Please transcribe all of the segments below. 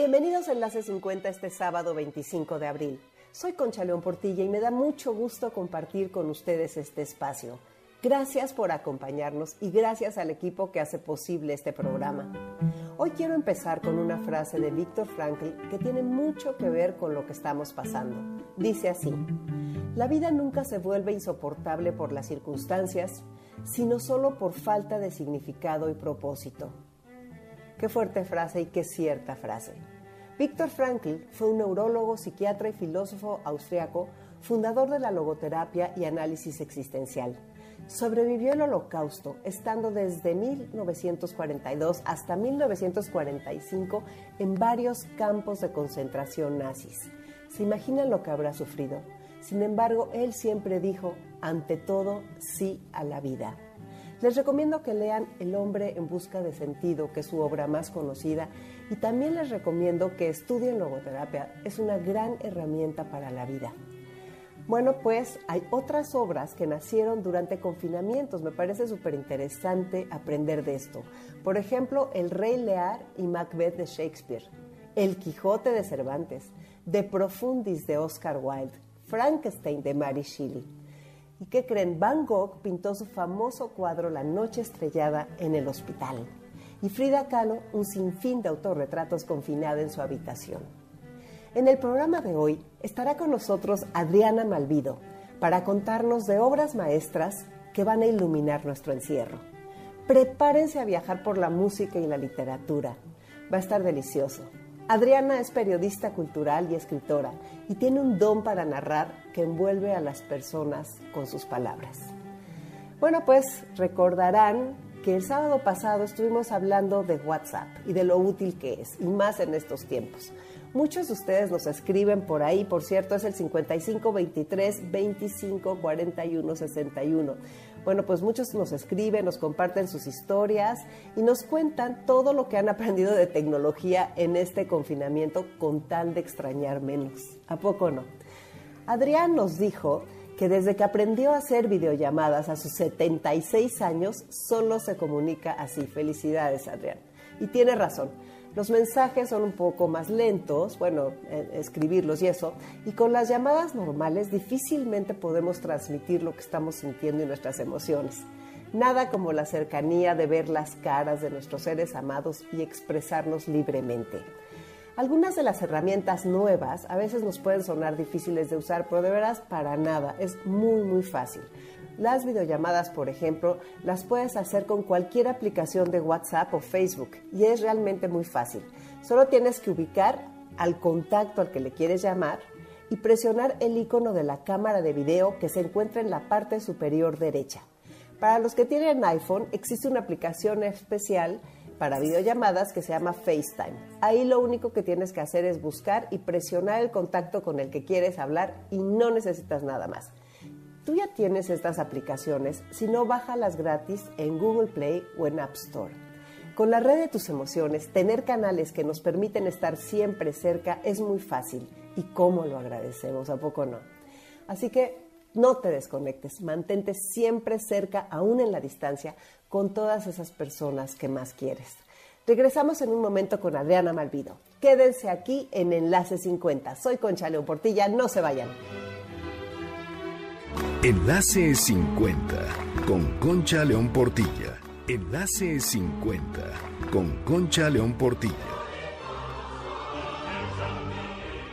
Bienvenidos a Enlace 50 este sábado 25 de abril. Soy Concha León Portilla y me da mucho gusto compartir con ustedes este espacio. Gracias por acompañarnos y gracias al equipo que hace posible este programa. Hoy quiero empezar con una frase de Víctor Frankl que tiene mucho que ver con lo que estamos pasando. Dice así, la vida nunca se vuelve insoportable por las circunstancias, sino solo por falta de significado y propósito. Qué fuerte frase y qué cierta frase. Víctor Frankl fue un neurólogo, psiquiatra y filósofo austriaco, fundador de la logoterapia y análisis existencial. Sobrevivió el holocausto, estando desde 1942 hasta 1945 en varios campos de concentración nazis. ¿Se imaginan lo que habrá sufrido? Sin embargo, él siempre dijo, ante todo, sí a la vida. Les recomiendo que lean El hombre en busca de sentido, que es su obra más conocida, y también les recomiendo que estudien logoterapia. Es una gran herramienta para la vida. Bueno, pues hay otras obras que nacieron durante confinamientos. Me parece súper interesante aprender de esto. Por ejemplo, El Rey Lear y Macbeth de Shakespeare, El Quijote de Cervantes, De Profundis de Oscar Wilde, Frankenstein de Mary Shelley. ¿Y qué creen? Van Gogh pintó su famoso cuadro La Noche Estrellada en el hospital. Y Frida Kahlo un sinfín de autorretratos confinada en su habitación. En el programa de hoy estará con nosotros Adriana Malvido para contarnos de obras maestras que van a iluminar nuestro encierro. Prepárense a viajar por la música y la literatura. Va a estar delicioso. Adriana es periodista cultural y escritora y tiene un don para narrar que envuelve a las personas con sus palabras. Bueno, pues recordarán que el sábado pasado estuvimos hablando de WhatsApp y de lo útil que es, y más en estos tiempos. Muchos de ustedes nos escriben por ahí, por cierto, es el 55 23 25 41 61. Bueno, pues muchos nos escriben, nos comparten sus historias y nos cuentan todo lo que han aprendido de tecnología en este confinamiento con tal de extrañar menos. ¿A poco no? Adrián nos dijo que desde que aprendió a hacer videollamadas a sus 76 años, solo se comunica así. Felicidades, Adrián. Y tiene razón los mensajes son un poco más lentos, bueno, eh, escribirlos y eso, y con las llamadas normales difícilmente podemos transmitir lo que estamos sintiendo y nuestras emociones. Nada como la cercanía de ver las caras de nuestros seres amados y expresarnos libremente. Algunas de las herramientas nuevas a veces nos pueden sonar difíciles de usar, pero de veras para nada, es muy muy fácil. Las videollamadas, por ejemplo, las puedes hacer con cualquier aplicación de WhatsApp o Facebook y es realmente muy fácil. Solo tienes que ubicar al contacto al que le quieres llamar y presionar el icono de la cámara de video que se encuentra en la parte superior derecha. Para los que tienen iPhone, existe una aplicación especial para videollamadas que se llama FaceTime. Ahí lo único que tienes que hacer es buscar y presionar el contacto con el que quieres hablar y no necesitas nada más tú ya tienes estas aplicaciones, si no, bájalas gratis en Google Play o en App Store. Con la red de tus emociones, tener canales que nos permiten estar siempre cerca es muy fácil. ¿Y cómo lo agradecemos? ¿A poco no? Así que no te desconectes, mantente siempre cerca, aún en la distancia, con todas esas personas que más quieres. Regresamos en un momento con Adriana Malvido. Quédense aquí en Enlace 50. Soy Concha León Portilla, no se vayan. Enlace 50 con Concha León Portilla. Enlace 50 con Concha León Portilla.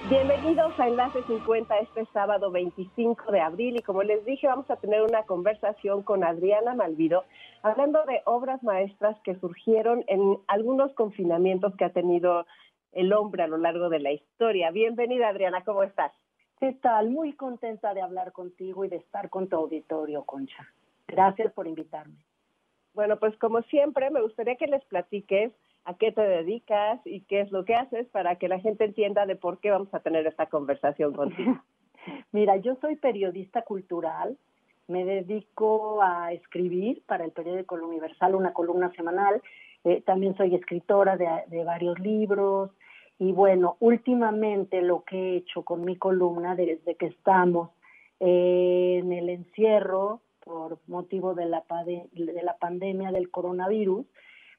Bienvenidos a Enlace 50 este sábado 25 de abril y como les dije vamos a tener una conversación con Adriana Malvido hablando de obras maestras que surgieron en algunos confinamientos que ha tenido el hombre a lo largo de la historia. Bienvenida Adriana, ¿cómo estás? ¿Qué tal? Muy contenta de hablar contigo y de estar con tu auditorio, Concha. Gracias por invitarme. Bueno, pues como siempre, me gustaría que les platiques a qué te dedicas y qué es lo que haces para que la gente entienda de por qué vamos a tener esta conversación contigo. Mira, yo soy periodista cultural, me dedico a escribir para el periódico El Universal una columna semanal, eh, también soy escritora de varios libros, y bueno, últimamente lo que he hecho con mi columna desde que estamos eh, en el encierro por motivo de la, de la pandemia del coronavirus,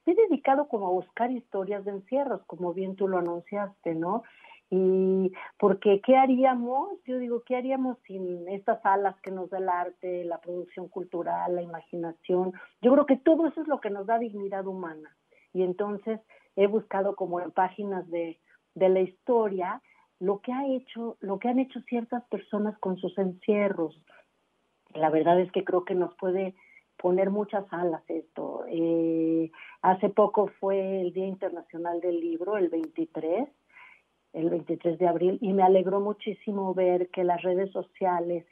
me he dedicado como a buscar historias de encierros, como bien tú lo anunciaste, ¿no? Y porque, ¿qué haríamos? Yo digo, ¿qué haríamos sin estas alas que nos da el arte, la producción cultural, la imaginación? Yo creo que todo eso es lo que nos da dignidad humana. Y entonces he buscado como en páginas de, de la historia lo que ha hecho, lo que han hecho ciertas personas con sus encierros. La verdad es que creo que nos puede poner muchas alas esto. Eh, hace poco fue el Día Internacional del Libro, el 23, el 23 de abril, y me alegró muchísimo ver que las redes sociales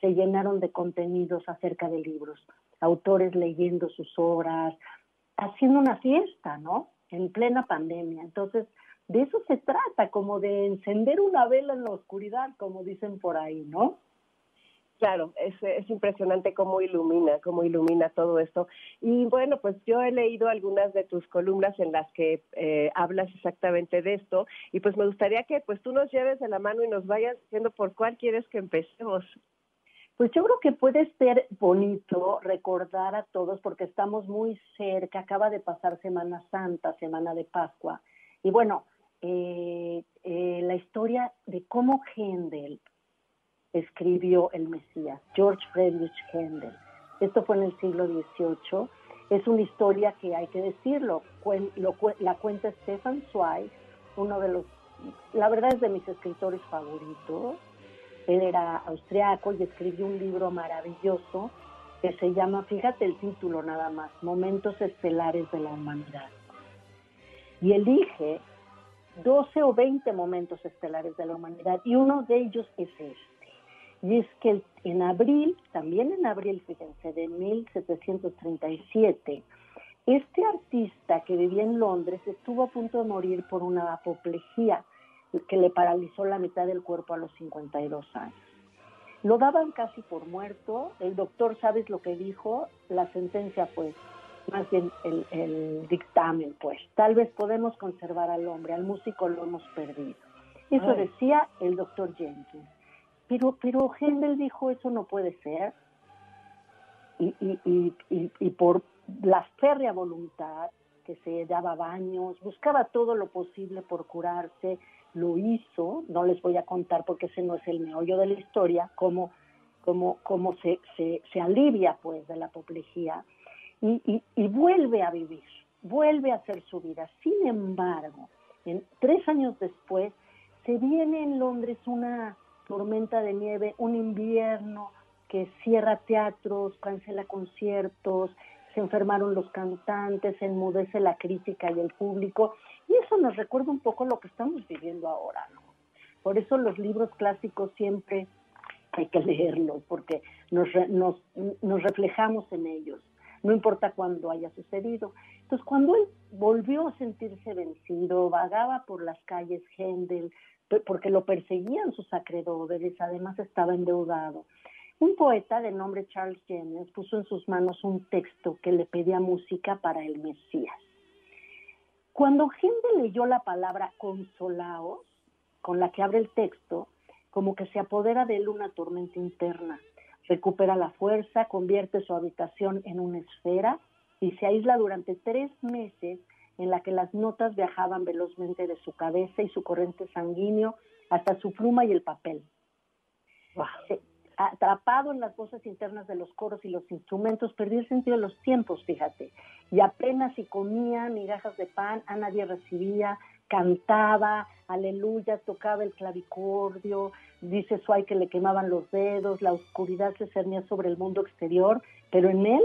se llenaron de contenidos acerca de libros, autores leyendo sus obras, haciendo una fiesta, ¿no? En plena pandemia. Entonces, de eso se trata, como de encender una vela en la oscuridad, como dicen por ahí, ¿no? Claro, es, es impresionante cómo ilumina, cómo ilumina todo esto. Y bueno, pues yo he leído algunas de tus columnas en las que eh, hablas exactamente de esto y pues me gustaría que pues tú nos lleves de la mano y nos vayas diciendo por cuál quieres que empecemos. Pues yo creo que puede ser bonito recordar a todos porque estamos muy cerca, acaba de pasar Semana Santa, Semana de Pascua. Y bueno, eh, eh, la historia de cómo Händel escribió el Mesías, George Friedrich Händel. Esto fue en el siglo XVIII. Es una historia que hay que decirlo, la cuenta Stefan Zweig, uno de los, la verdad es de mis escritores favoritos. Él era austriaco y escribió un libro maravilloso que se llama, fíjate el título nada más, Momentos Estelares de la Humanidad. Y elige 12 o 20 momentos estelares de la humanidad y uno de ellos es este. Y es que en abril, también en abril, fíjense, de 1737, este artista que vivía en Londres estuvo a punto de morir por una apoplejía que le paralizó la mitad del cuerpo a los 52 años. Lo daban casi por muerto, el doctor, ¿sabes lo que dijo? La sentencia fue más bien el, dictamen, pues. Tal vez podemos conservar al hombre, al músico lo hemos perdido. Eso decía el doctor Jenkins. Pero, pero Händel dijo, eso no puede ser. Y, y, y, y, por la férrea voluntad, que se daba baños, buscaba todo lo posible por curarse, lo hizo, no les voy a contar porque ese no es el meollo de la historia, cómo, cómo, cómo se, se, se alivia pues de la apoplejía y, vuelve a vivir, vuelve a hacer su vida. Sin embargo, en, tres años después, se viene en Londres una tormenta de nieve, un invierno que cierra teatros, cancela conciertos, se enfermaron los cantantes, se enmudece la crítica y el público, y eso nos recuerda un poco lo que estamos viviendo ahora, ¿no? Por eso los libros clásicos siempre hay que leerlos, porque nos, nos, nos reflejamos en ellos no importa cuándo haya sucedido. Entonces, cuando él volvió a sentirse vencido, vagaba por las calles Händel, porque lo perseguían sus acreedores, además estaba endeudado. Un poeta de nombre Charles Jennings puso en sus manos un texto que le pedía música para el Mesías. Cuando Händel leyó la palabra consolaos, con la que abre el texto, como que se apodera de él una tormenta interna recupera la fuerza, convierte su habitación en una esfera y se aísla durante tres meses en la que las notas viajaban velozmente de su cabeza y su corriente sanguíneo hasta su pluma y el papel. Atrapado en las voces internas de los coros y los instrumentos, perdió el sentido de los tiempos, fíjate. Y apenas si comía migajas de pan, a nadie recibía, cantaba, aleluya, tocaba el clavicordio, dice Suay que le quemaban los dedos, la oscuridad se cernía sobre el mundo exterior, pero en él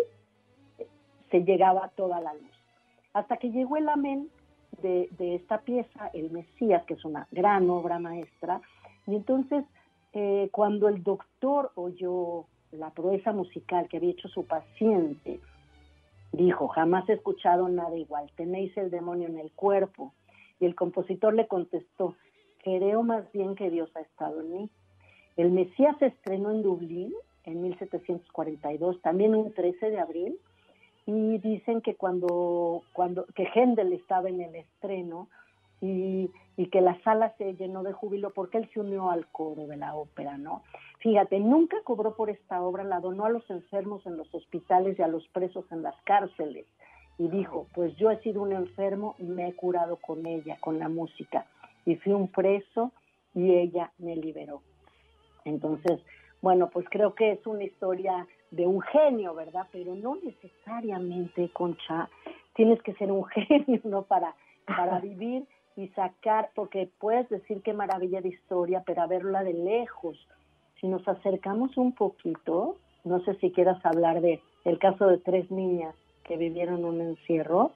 se llegaba toda la luz. Hasta que llegó el amén de, esta pieza, el Mesías, que es una gran obra maestra, y entonces eh, cuando el doctor oyó la proeza musical que había hecho su paciente, dijo, jamás he escuchado nada igual, tenéis el demonio en el cuerpo. Y el compositor le contestó, creo más bien que Dios ha estado en mí. El Mesías se estrenó en Dublín en 1742, también un 13 de abril, y dicen que cuando, cuando que Händel estaba en el estreno y, y, que la sala se llenó de júbilo porque él se unió al coro de la ópera, ¿no? Fíjate, nunca cobró por esta obra, la donó a los enfermos en los hospitales y a los presos en las cárceles. Y dijo, pues yo he sido un enfermo y me he curado con ella, con la música. Y fui un preso y ella me liberó. Entonces, bueno, pues creo que es una historia de un genio, ¿verdad? Pero no necesariamente, Concha, tienes que ser un genio, ¿no? Para, para vivir y sacar, porque puedes decir qué maravilla de historia, pero a verla de lejos. Si nos acercamos un poquito, no sé si quieras hablar de el caso de tres niñas que vivieron un encierro.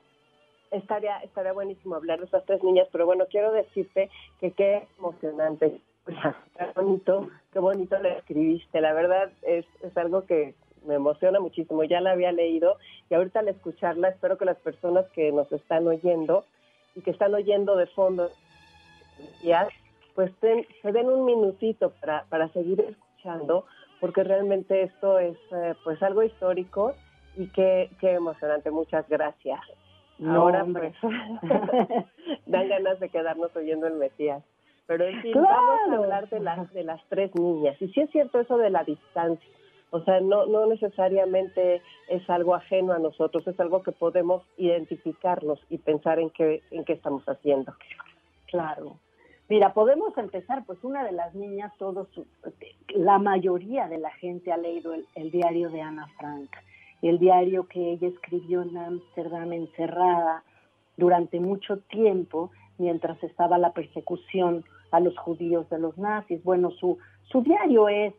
Estaría, estaría buenísimo hablar de esas tres niñas, pero bueno, quiero decirte que qué emocionante qué bonito, qué bonito lo escribiste. La verdad es, es algo que me emociona muchísimo. Ya la había leído y ahorita al escucharla espero que las personas que nos están oyendo y que están oyendo de fondo pues se den un minutito para, para seguir escuchando porque realmente esto es eh, pues algo histórico y qué, qué emocionante. Muchas gracias. Ahora pues dan ganas de quedarnos oyendo el Mesías. Pero en fin, vamos a hablar de las, de las tres niñas. Y sí es cierto eso de la distancia. O sea, no, no necesariamente es algo ajeno a nosotros, es algo que podemos identificarnos y pensar en qué, en qué estamos haciendo. Claro. Mira, podemos empezar, pues una de las niñas, todos, la mayoría de la gente ha leído el, el diario de Ana Frank, el diario que ella escribió en Ámsterdam encerrada durante mucho tiempo mientras estaba la persecución a los judíos de los nazis. Bueno, su, su diario es,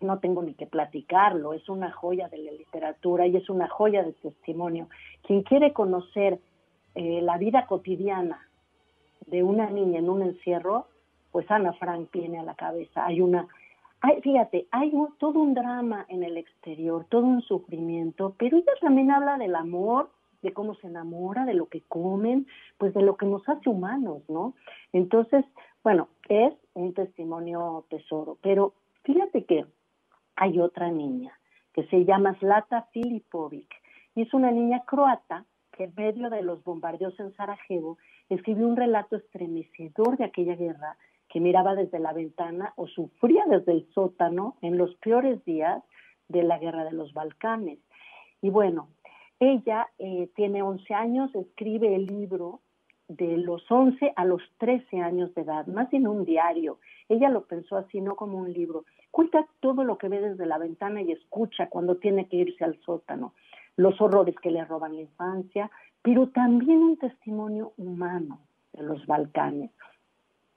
no tengo ni que platicarlo, es una joya de la literatura y es una joya de testimonio. Quien quiere conocer eh, la vida cotidiana de una niña en un encierro, pues Ana Frank viene a la cabeza. Hay una, hay, fíjate, hay todo un drama en el exterior, todo un sufrimiento, pero ella también habla del amor, de cómo se enamora, de lo que comen, pues de lo que nos hace humanos, ¿no? Entonces, bueno, es un testimonio tesoro, pero fíjate que hay otra niña que se llama Zlata Filipovic y es una niña croata que en medio de los bombardeos en Sarajevo escribió un relato estremecedor de aquella guerra que miraba desde la ventana o sufría desde el sótano en los peores días de la guerra de los Balcanes. Y bueno, ella eh, tiene 11 años, escribe el libro de los 11 a los 13 años de edad, más bien un diario. Ella lo pensó así, no como un libro. Cuenta todo lo que ve desde la ventana y escucha cuando tiene que irse al sótano, los horrores que le roban la infancia, pero también un testimonio humano de los Balcanes.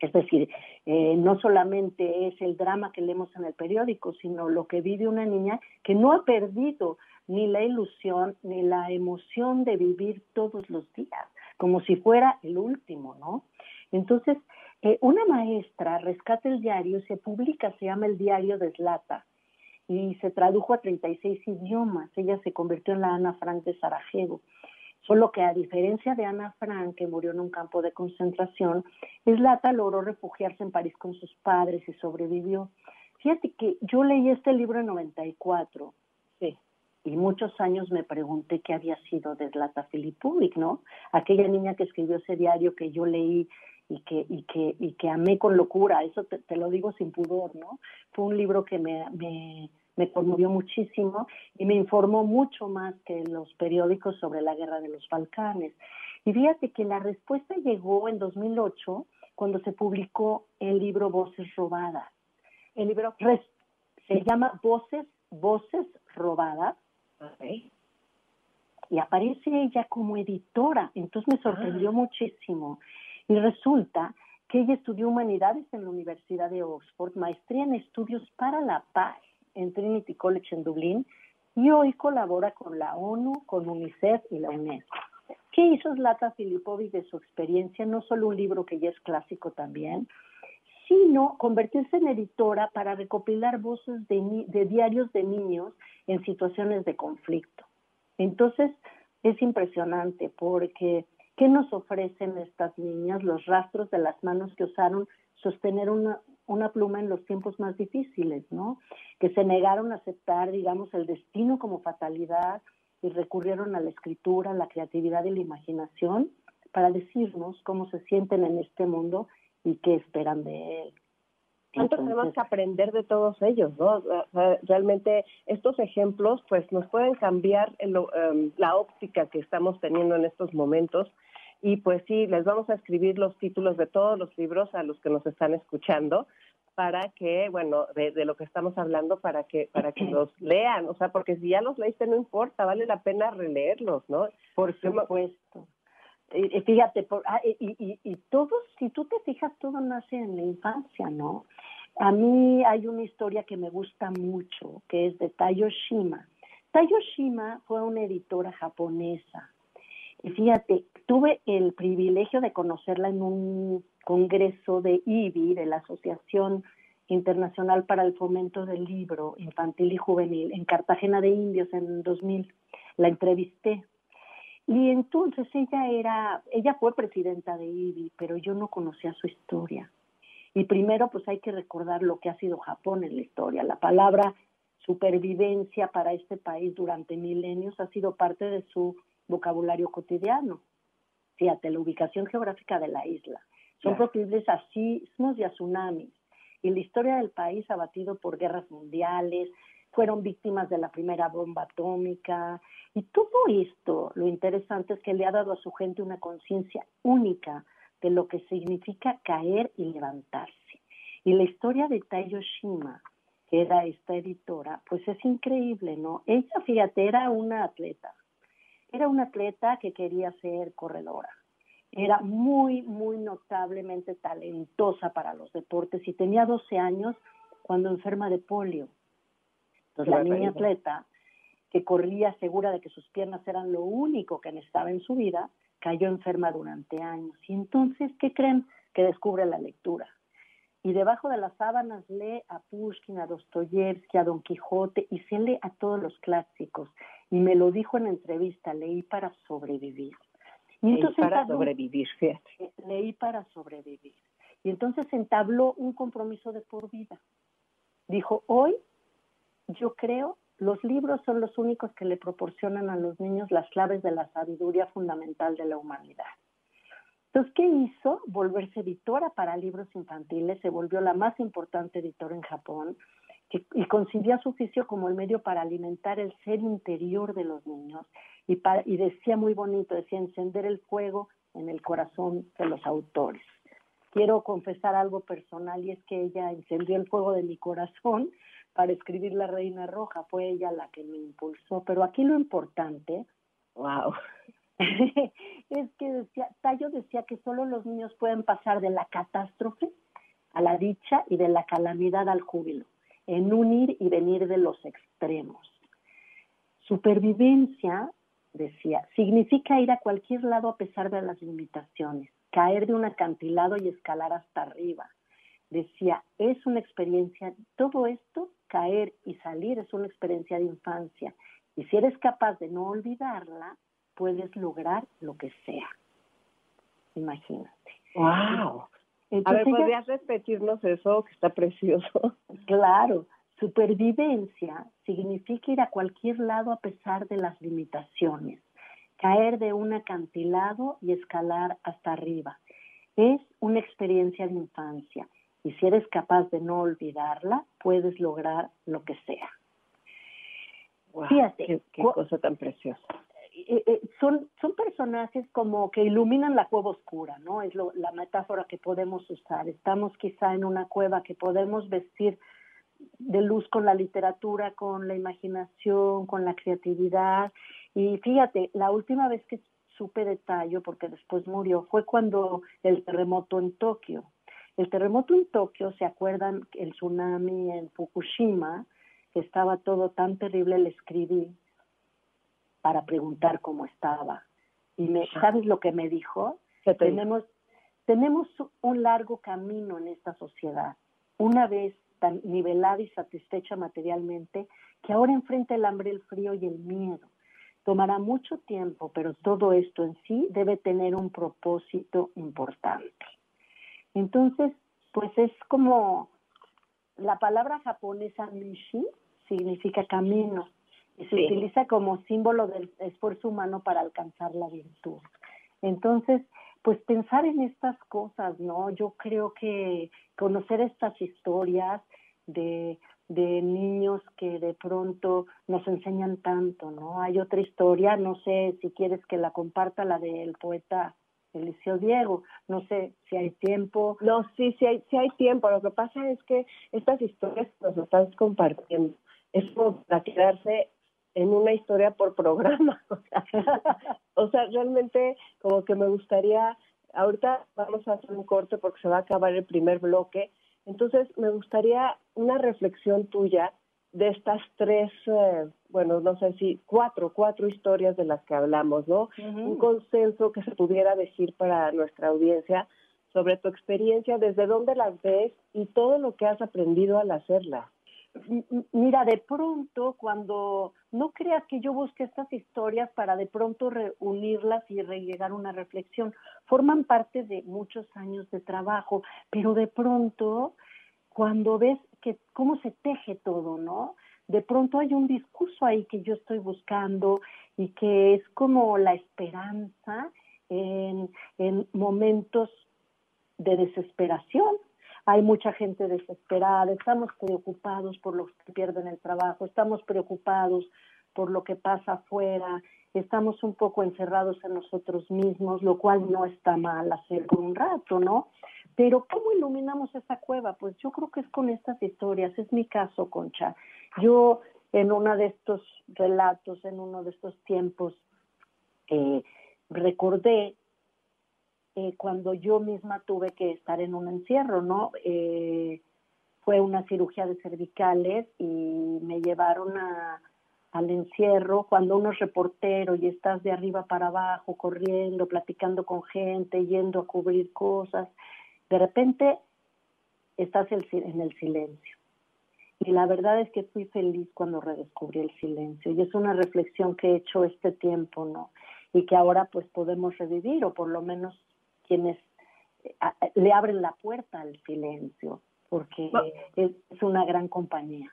Es decir, eh, no solamente es el drama que leemos en el periódico, sino lo que vive una niña que no ha perdido ni la ilusión ni la emoción de vivir todos los días, como si fuera el último, ¿no? Entonces, eh, una maestra rescata el diario, se publica, se llama el diario de Slata, y se tradujo a 36 idiomas. Ella se convirtió en la Ana Frank de Sarajevo. Solo que a diferencia de Ana Frank, que murió en un campo de concentración, Slata logró refugiarse en París con sus padres y sobrevivió. Fíjate que yo leí este libro en 94. Sí y muchos años me pregunté qué había sido de Zlata Filipovic, ¿no? Aquella niña que escribió ese diario que yo leí y que, y que, y que amé con locura, eso te, lo digo sin pudor, ¿no? Fue un libro que me, me, me conmovió muchísimo y me informó mucho más que los periódicos sobre la guerra de los Balcanes. Y fíjate que la respuesta llegó en 2008 cuando se publicó el libro Voces Robadas. El libro se llama Voces, Voces Robadas y aparece ella como editora, entonces me sorprendió ah. muchísimo. Y resulta que ella estudió humanidades en la Universidad de Oxford, maestría en estudios para la paz en Trinity College en Dublín, y hoy colabora con la ONU, con UNICEF y la UNESCO. ¿Qué hizo Zlata Filipovic de su experiencia? No solo un libro que ya es clásico también, sino convertirse en editora para recopilar voces de, de diarios de niños en situaciones de conflicto. Entonces, es impresionante porque ¿qué nos ofrecen estas niñas? Los rastros de las manos que usaron sostener una, una pluma en los tiempos más difíciles, ¿no? Que se negaron a aceptar, digamos, el destino como fatalidad y recurrieron a la escritura, a la creatividad y la imaginación para decirnos cómo se sienten en este mundo y qué esperan de él. ¿Cuánto tenemos que aprender de todos ellos, no? Realmente estos ejemplos, pues, nos pueden cambiar em, la óptica que estamos teniendo en estos momentos. Y pues sí, les vamos a escribir los títulos de todos los libros a los que nos están escuchando para que, bueno, de, lo que estamos hablando, para que para que los lean, o sea, porque si ya los leíste no importa, vale la pena releerlos, ¿no? Por supuesto. Y, fíjate, por, ah, y, y, y todos, si tú te fijas, todo nace en la infancia, ¿no? A mí hay una historia que me gusta mucho, que es de Tayo Shima. Tayo Shima fue una editora japonesa. Y fíjate, tuve el privilegio de conocerla en un congreso de IBI, de la Asociación Internacional para el Fomento del Libro Infantil y Juvenil, en Cartagena de Indios en 2000. La entrevisté. Y entonces ella era, ella fue presidenta de IBI, pero yo no conocía su historia. Y primero, pues hay que recordar lo que ha sido Japón en la historia. La palabra supervivencia para este país durante milenios ha sido parte de su vocabulario cotidiano. Fíjate, la ubicación geográfica de la isla. Son proclives a sismos y a tsunamis. Y la historia del país abatido por guerras mundiales, fueron víctimas de la primera bomba atómica. Y todo esto, lo interesante es que le ha dado a su gente una conciencia única de lo que significa caer y levantarse. Y la historia de Taiyo Shima, que era esta editora, pues es increíble, ¿no? Ella, fíjate, era una atleta. Era una atleta que quería ser corredora. Era muy, muy notablemente talentosa para los deportes y tenía 12 años cuando enferma de polio. Entonces la niña atleta, que corría segura de que sus piernas eran lo único que necesitaba en su vida, cayó enferma durante años. Y entonces, ¿qué creen? Que descubre la lectura. Y debajo de las sábanas lee a Pushkin, a Dostoyevsky, a Don Quijote y se lee a todos los clásicos. Y me lo dijo en entrevista, leí para sobrevivir. Y entonces leí para sobrevivir, fíjate. Eh, leí para sobrevivir. Y entonces entabló un compromiso de por vida. Dijo, hoy yo creo los libros son los únicos que le proporcionan a los niños las claves de la sabiduría fundamental de la humanidad. Entonces, ¿qué hizo? Volverse editora para libros infantiles, se volvió la más importante editora en Japón y concibió su oficio como el medio para alimentar el ser interior de los niños y, y decía muy bonito, decía encender el fuego en el corazón de los autores. Quiero confesar algo personal y es que ella encendió el fuego de mi corazón para escribir La Reina Roja, fue ella la que me impulsó, pero aquí lo importante, wow, es que decía, Tayo decía que solo los niños pueden pasar de la catástrofe a la dicha y de la calamidad al júbilo, en un ir y venir de los extremos. Supervivencia, decía, significa ir a cualquier lado a pesar de las limitaciones, caer de un acantilado y escalar hasta arriba. Decía, es una experiencia, todo esto caer y salir es una experiencia de infancia. Y si eres capaz de no olvidarla, puedes lograr lo que sea. Imagínate. ¡Wow! a ver, ¿podrías repetirnos eso que está precioso? Claro. Supervivencia significa ir a cualquier lado a pesar de las limitaciones, caer de un acantilado y escalar hasta arriba. Es una experiencia de infancia y si eres capaz de no olvidarla, puedes lograr lo que sea. Fíjate, qué, cosa tan preciosa. Eh, eh, son, son personajes como que iluminan la cueva oscura, ¿no? Es la metáfora que podemos usar. Estamos quizá en una cueva que podemos vestir de luz con la literatura, con la imaginación, con la creatividad. Y fíjate, la última vez que supe de Tallo, porque después murió, fue cuando el terremoto en Tokio. El terremoto en Tokio, ¿se acuerdan el tsunami en Fukushima? Que estaba todo tan terrible, le escribí para preguntar cómo estaba. Y me, ¿sabes lo que me dijo? Tenemos, tenemos un largo camino en esta sociedad. Una vez tan nivelada y satisfecha materialmente, que ahora enfrenta el hambre, el frío y el miedo. Tomará mucho tiempo, pero todo esto en sí debe tener un propósito importante. Entonces, pues es como la palabra japonesa mishi significa camino y se utiliza como símbolo del esfuerzo humano para alcanzar la virtud. Entonces, pues pensar en estas cosas, ¿no? Yo creo que conocer estas historias de, de niños que de pronto nos enseñan tanto, ¿no? Hay otra historia, no sé si quieres que la comparta, la del poeta Eliseo Diego. No sé si hay tiempo. No, sí, sí hay, sí hay tiempo. Lo que pasa es que estas historias nos estás compartiendo. Es como para quedarse en una historia por programa. O sea, realmente como que me gustaría, ahorita vamos a hacer un corte porque se va a acabar el primer bloque. Entonces, me gustaría una reflexión tuya de estas tres, eh, bueno, no sé si cuatro, cuatro historias de las que hablamos, ¿no? Un consenso que se pudiera decir para nuestra audiencia sobre tu experiencia, desde dónde las ves y todo lo que has aprendido al hacerlas. Mira, de pronto, cuando no creas que yo busque estas historias para de pronto reunirlas y llegar una reflexión, forman parte de muchos años de trabajo, pero de pronto, cuando ves que cómo se teje todo, ¿no? De pronto hay un discurso ahí que yo estoy buscando y que es como la esperanza en, en momentos de desesperación. Hay mucha gente desesperada, estamos preocupados por los que pierden el trabajo, estamos preocupados por lo que pasa afuera, estamos un poco encerrados en nosotros mismos, lo cual no está mal hacer por un rato, ¿no? Pero ¿cómo iluminamos esa cueva? Pues yo creo que es con estas historias, es mi caso, Concha. Yo en uno de estos relatos, en uno de estos tiempos, eh, recordé eh, cuando yo misma tuve que estar en un encierro, ¿no? Eh, fue una cirugía de cervicales y me llevaron a, al encierro cuando uno es reportero y estás de arriba para abajo, corriendo, platicando con gente, yendo a cubrir cosas de repente estás en el silencio. Y la verdad es que fui feliz cuando redescubrí el silencio. Y es una reflexión que he hecho este tiempo, ¿no? Y que ahora pues podemos revivir, o por lo menos quienes eh, le abren la puerta al silencio, porque es, una gran compañía.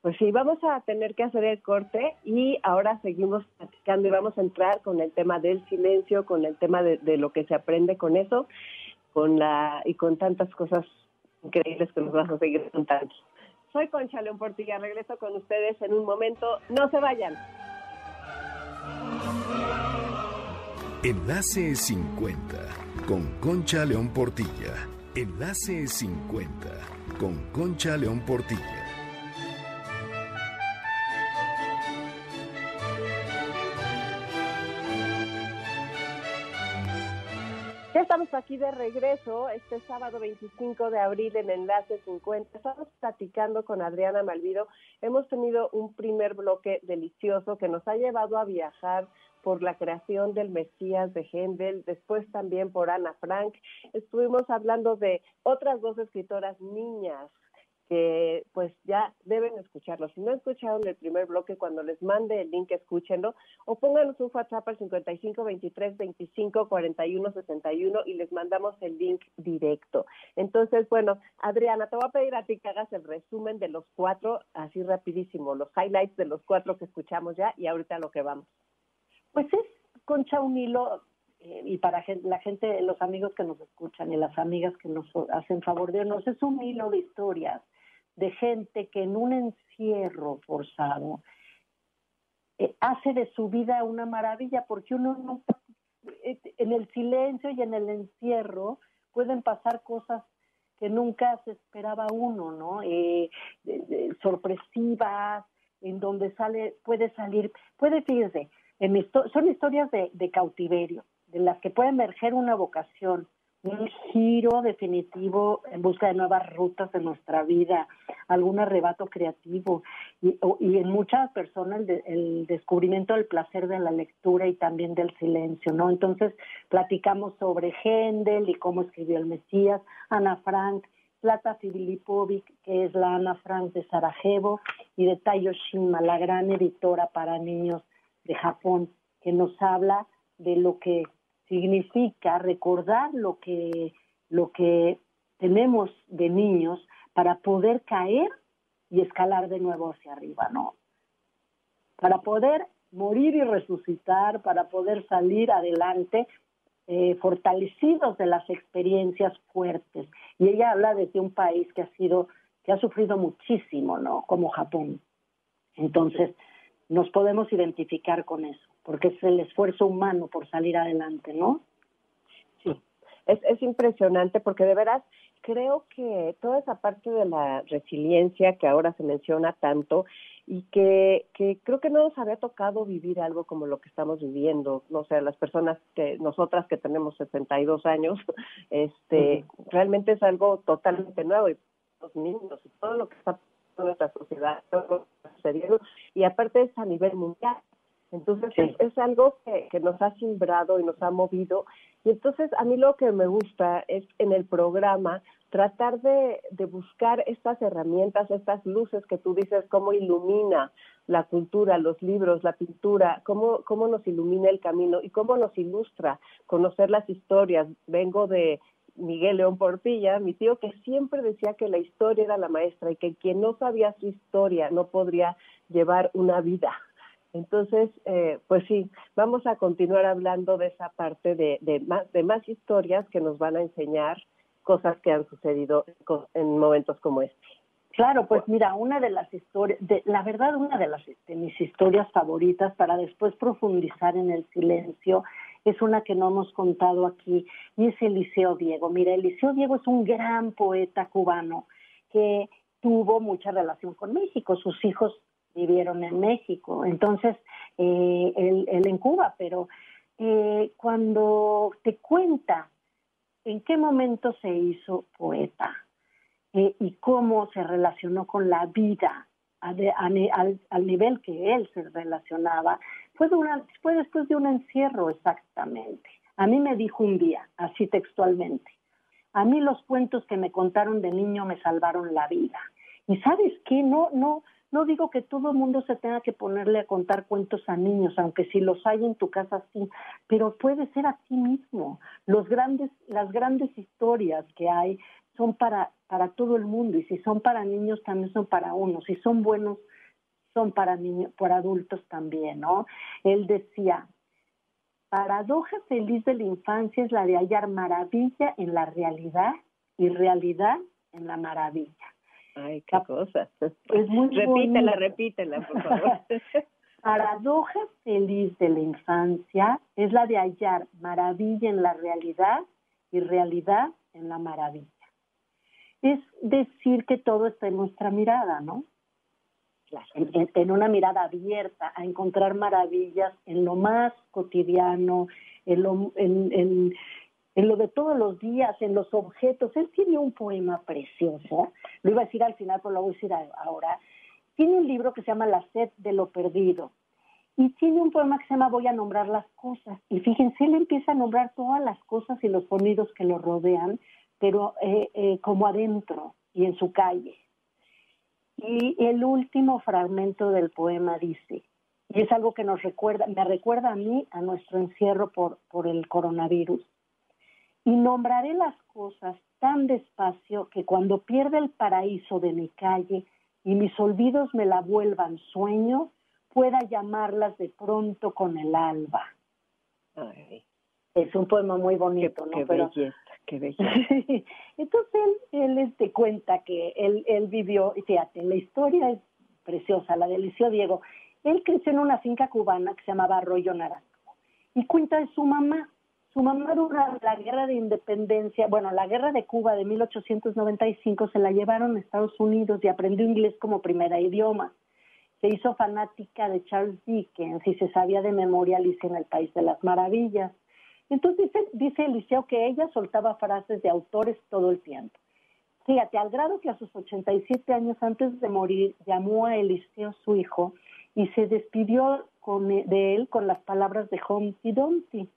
Pues sí, vamos a tener que hacer el corte y ahora seguimos platicando y vamos a entrar con el tema del silencio, con el tema de lo que se aprende con eso con la y con tantas cosas increíbles que nos vas a seguir contando. Soy Concha León Portilla, regreso con ustedes en un momento. No se vayan. Enlace 50 con Concha León Portilla. Enlace 50 con Concha León Portilla. estamos aquí de regreso este sábado 25 de abril en Enlace 50. Estamos platicando con Adriana Malvido. Hemos tenido un primer bloque delicioso que nos ha llevado a viajar por la creación del Mesías de Händel, después también por Ana Frank. Estuvimos hablando de otras dos escritoras niñas que pues ya deben escucharlo. Si no escucharon el primer bloque, cuando les mande el link, escúchenlo o pónganos un WhatsApp al 55 23 25 41 61 y les mandamos el link directo. Entonces, bueno, Adriana, te voy a pedir a ti que hagas el resumen de los cuatro, así rapidísimo, los highlights de los cuatro que escuchamos ya y ahorita lo que vamos. Pues es Concha un hilo eh, y para la gente, los amigos que nos escuchan y las amigas que nos hacen favor de nos es un hilo de historias de gente que en un encierro forzado eh, hace de su vida una maravilla, porque uno no, eh, en el silencio y en el encierro pueden pasar cosas que nunca se esperaba uno, ¿no? Eh, sorpresivas, en donde sale, puede salir, puede, fíjese, son historias de, de cautiverio, de las que puede emerger una vocación, un giro definitivo en busca de nuevas rutas de nuestra vida, algún arrebato creativo y, en muchas personas el, el, descubrimiento del placer de la lectura y también del silencio, ¿no? Entonces platicamos sobre Händel y cómo escribió el Mesías, Ana Frank, Plata Filipovic, que es la Ana Frank de Sarajevo, y de Tayo Shima, la gran editora para niños de Japón, que nos habla de lo que significa recordar lo que, lo que tenemos de niños para poder caer y escalar de nuevo hacia arriba, ¿no? Para poder morir y resucitar, para poder salir adelante eh, fortalecidos de las experiencias fuertes. Y ella habla desde un país que ha sido, que ha sufrido muchísimo, ¿no? Como Japón. Entonces, nos podemos identificar con eso porque es el esfuerzo humano por salir adelante, ¿no? Sí, es, es impresionante porque de veras creo que toda esa parte de la resiliencia que ahora se menciona tanto y que, que creo que no nos había tocado vivir algo como lo que estamos viviendo, no sé, las personas que nosotras que tenemos 62 años, este, realmente es algo totalmente nuevo y los niños y todo lo que está en nuestra sociedad, todo lo sucediendo y aparte es a nivel mundial, entonces es, algo que, que, nos ha simbrado y nos ha movido. Y entonces a mí lo que me gusta es en el programa tratar de, de buscar estas herramientas, estas luces que tú dices, cómo ilumina la cultura, los libros, la pintura, cómo, cómo nos ilumina el camino y cómo nos ilustra conocer las historias. Vengo de Miguel León Portilla, mi tío que siempre decía que la historia era la maestra y que quien no sabía su historia no podría llevar una vida. Entonces, eh, pues sí, vamos a continuar hablando de esa parte de, más, de más historias que nos van a enseñar cosas que han sucedido en momentos como este. Claro, pues mira, una de las historias, la verdad, una de, las, de mis historias favoritas para después profundizar en el silencio es una que no hemos contado aquí y es Eliseo Diego. Mira, Eliseo Diego es un gran poeta cubano que tuvo mucha relación con México. Sus hijos vivieron en México, entonces eh, él, en Cuba, pero eh, cuando te cuenta en qué momento se hizo poeta eh, y cómo se relacionó con la vida al, nivel que él se relacionaba, fue, fue después de un encierro exactamente. A mí me dijo un día, así textualmente, a mí los cuentos que me contaron de niño me salvaron la vida. Y sabes qué, no, no, no digo que todo el mundo se tenga que ponerle a contar cuentos a niños, aunque si los hay en tu casa sí, pero puede ser a ti mismo. Los grandes, las grandes historias que hay son para, para todo el mundo y si son para niños también son para uno. Si son buenos, son para niños, para adultos también, ¿no? Él decía, paradoja feliz de la infancia es la de hallar maravilla en la realidad y realidad en la maravilla. Ay, qué cosa. Es muy repítela, repítela, por favor. Paradoja feliz de la infancia es la de hallar maravilla en la realidad y realidad en la maravilla. Es decir que todo está en nuestra mirada, ¿no? En, una mirada abierta a encontrar maravillas en lo más cotidiano, en, lo, en, en lo de todos los días, en los objetos. Él tiene un poema precioso, lo iba a decir al final, pero lo voy a decir ahora. Tiene un libro que se llama La sed de lo perdido. Y tiene un poema que se llama Voy a nombrar las cosas. Y fíjense, él empieza a nombrar todas las cosas y los sonidos que lo rodean, pero eh, eh, como adentro y en su calle. Y el último fragmento del poema dice, y es algo que nos recuerda, me recuerda a mí a nuestro encierro por, por el coronavirus y nombraré las cosas tan despacio que cuando pierda el paraíso de mi calle y mis olvidos me la vuelvan sueño, pueda llamarlas de pronto con el alba. Es un poema muy bonito, ¿no? Qué Pero, belleza, qué belleza. Entonces él, él te este, cuenta que él, él vivió, fíjate, la historia es preciosa, la del Liceo Diego. Él creció en una finca cubana que se llamaba Arroyo Naranjo y cuenta de su mamá su mamá durante la guerra de independencia, bueno, la guerra de Cuba de 1895 se la llevaron a Estados Unidos y aprendió inglés como primera idioma. Se hizo fanática de Charles Dickens y se sabía de memoria Alicia en el País de las Maravillas. Entonces dice, dice Eliseo que ella soltaba frases de autores todo el tiempo. Fíjate, al grado que a sus 87 años antes de morir llamó a Eliseo su hijo y se despidió con, de él con las palabras de Humpty Dumpty.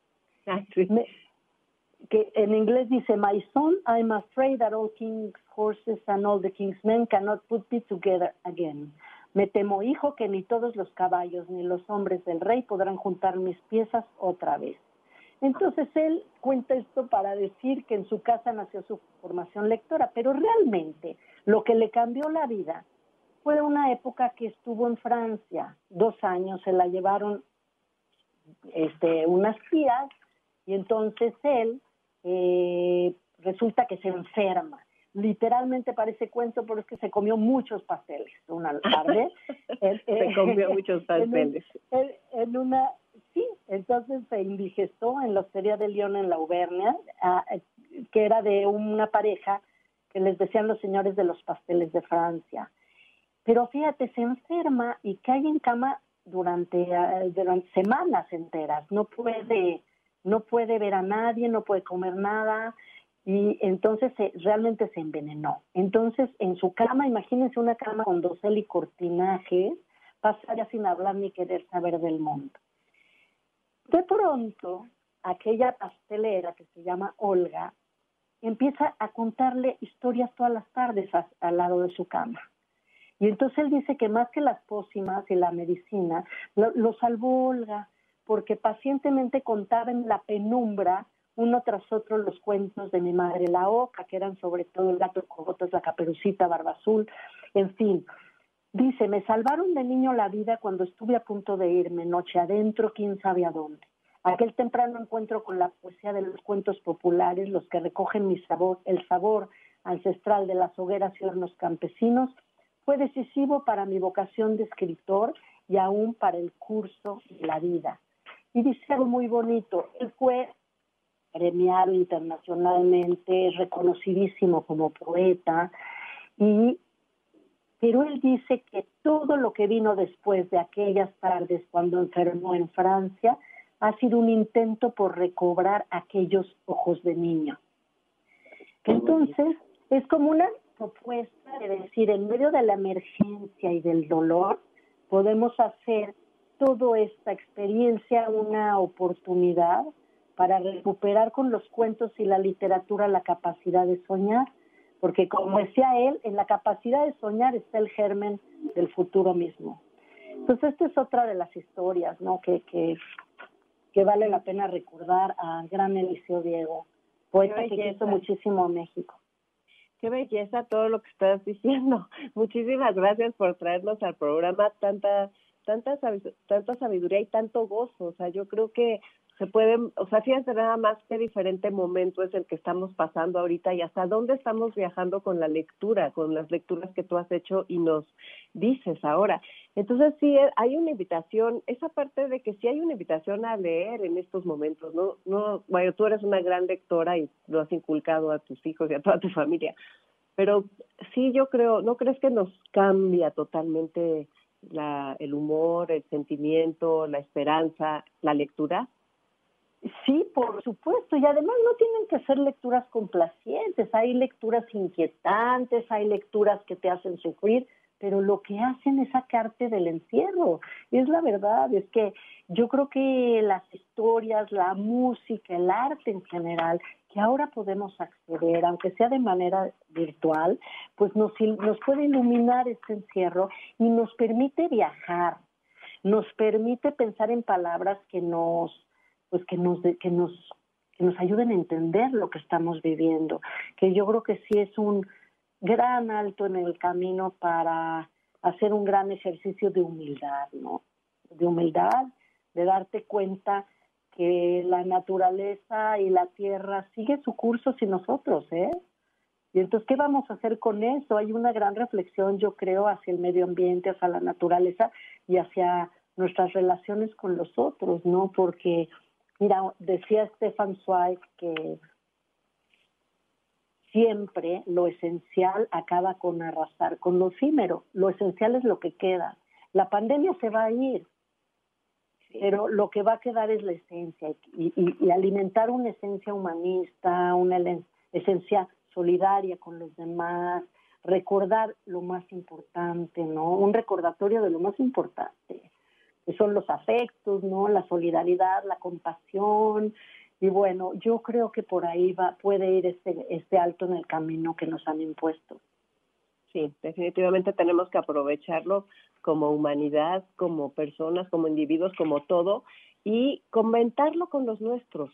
Ah, que en inglés dice, My son, I'm afraid that all king's horses and all the king's men cannot put me together again. Me temo, hijo, que ni todos los caballos ni los hombres del rey podrán juntar mis piezas otra vez. Entonces él cuenta esto para decir que en su casa nació su formación lectora, pero realmente lo que le cambió la vida fue una época que estuvo en Francia, dos años, se la llevaron este, unas tías y entonces él eh, resulta que se enferma. Literalmente parece cuento, pero es que se comió muchos pasteles una tarde. se comió muchos pasteles. En, una, sí, entonces se indigestó en la Hostería de León en la Auvernia, que era de una pareja que les decían los señores de los pasteles de Francia. Pero fíjate, se enferma y cae en cama durante, durante semanas enteras. No puede no puede ver a nadie, no puede comer nada y entonces realmente se envenenó. Entonces en su cama, imagínense una cama con dosel y cortinajes, pasaría sin hablar ni querer saber del mundo. De pronto, aquella pastelera que se llama Olga empieza a contarle historias todas las tardes al lado de su cama. Y entonces él dice que más que las pócimas y la medicina, lo, salvó Olga, porque pacientemente contaba en la penumbra uno tras otro los cuentos de mi madre la oca, que eran sobre todo el gato cogotas, la caperucita, barba azul, en fin. Dice, me salvaron de niño la vida cuando estuve a punto de irme, noche adentro, quién sabe a dónde. Aquel temprano encuentro con la poesía de los cuentos populares, los que recogen mi sabor, el sabor ancestral de las hogueras y hornos campesinos, fue decisivo para mi vocación de escritor y aún para el curso de la vida y dice algo muy bonito. Él fue premiado internacionalmente, reconocidísimo como poeta, y, pero él dice que todo lo que vino después de aquellas tardes cuando enfermó en Francia ha sido un intento por recobrar aquellos ojos de niño. Entonces, es como una propuesta de decir, en medio de la emergencia y del dolor, podemos hacer toda esta experiencia una oportunidad para recuperar con los cuentos y la literatura la capacidad de soñar, porque como decía él, en la capacidad de soñar está el germen del futuro mismo. Entonces, esta es otra de las historias, ¿no? Que, que, que vale la pena recordar a gran Eliseo Diego, poeta que hizo muchísimo a México. Qué belleza todo lo que estás diciendo. Muchísimas gracias por traernos al programa tanta tanta, tanta sabiduría y tanto gozo. O sea, yo creo que se puede, o sea, fíjense nada más qué diferente momento es el que estamos pasando ahorita y hasta dónde estamos viajando con la lectura, con las lecturas que tú has hecho y nos dices ahora. Entonces sí, eh, hay una invitación, esa parte de que sí hay una invitación a leer en estos momentos, ¿no? no bueno, tú eres una gran lectora y lo has inculcado a tus hijos y a toda tu familia, pero sí yo creo, ¿no crees que nos cambia totalmente la, el humor, el sentimiento, la esperanza, la lectura? Sí, por supuesto, y además no tienen que ser lecturas complacientes, hay lecturas inquietantes, hay lecturas que te hacen sufrir, pero lo que hacen es sacarte del encierro. Es la verdad, es que yo creo que las historias, la música, el arte en general, que ahora podemos acceder, aunque sea de manera virtual, pues nos, nos puede iluminar este encierro y nos permite viajar, nos permite pensar en palabras que nos, pues que nos, que nos, que nos ayuden a entender lo que estamos viviendo, que yo creo que sí es un gran alto en el camino para hacer un gran ejercicio de humildad, ¿no? De humildad, de darte cuenta que la naturaleza y la tierra sigue su curso sin nosotros, ¿eh? Y entonces, ¿qué vamos a hacer con eso? Hay una gran reflexión, yo creo, hacia el medio ambiente, hacia la naturaleza y hacia nuestras relaciones con los otros, ¿no? Porque, mira, decía Stefan Zweig que siempre lo esencial acaba con arrasar, con lo efímero. Lo esencial es lo que queda. La pandemia se va a ir, pero lo que va a quedar es la esencia y, alimentar una esencia humanista, una esencia solidaria con los demás, recordar lo más importante, ¿no? Un recordatorio de lo más importante, son los afectos, ¿no? La solidaridad, la compasión. Y bueno, yo creo que por ahí va, puede ir este, este alto en el camino que nos han impuesto. Sí, definitivamente tenemos que aprovecharlo como humanidad, como personas, como individuos, como todo, y comentarlo con los nuestros,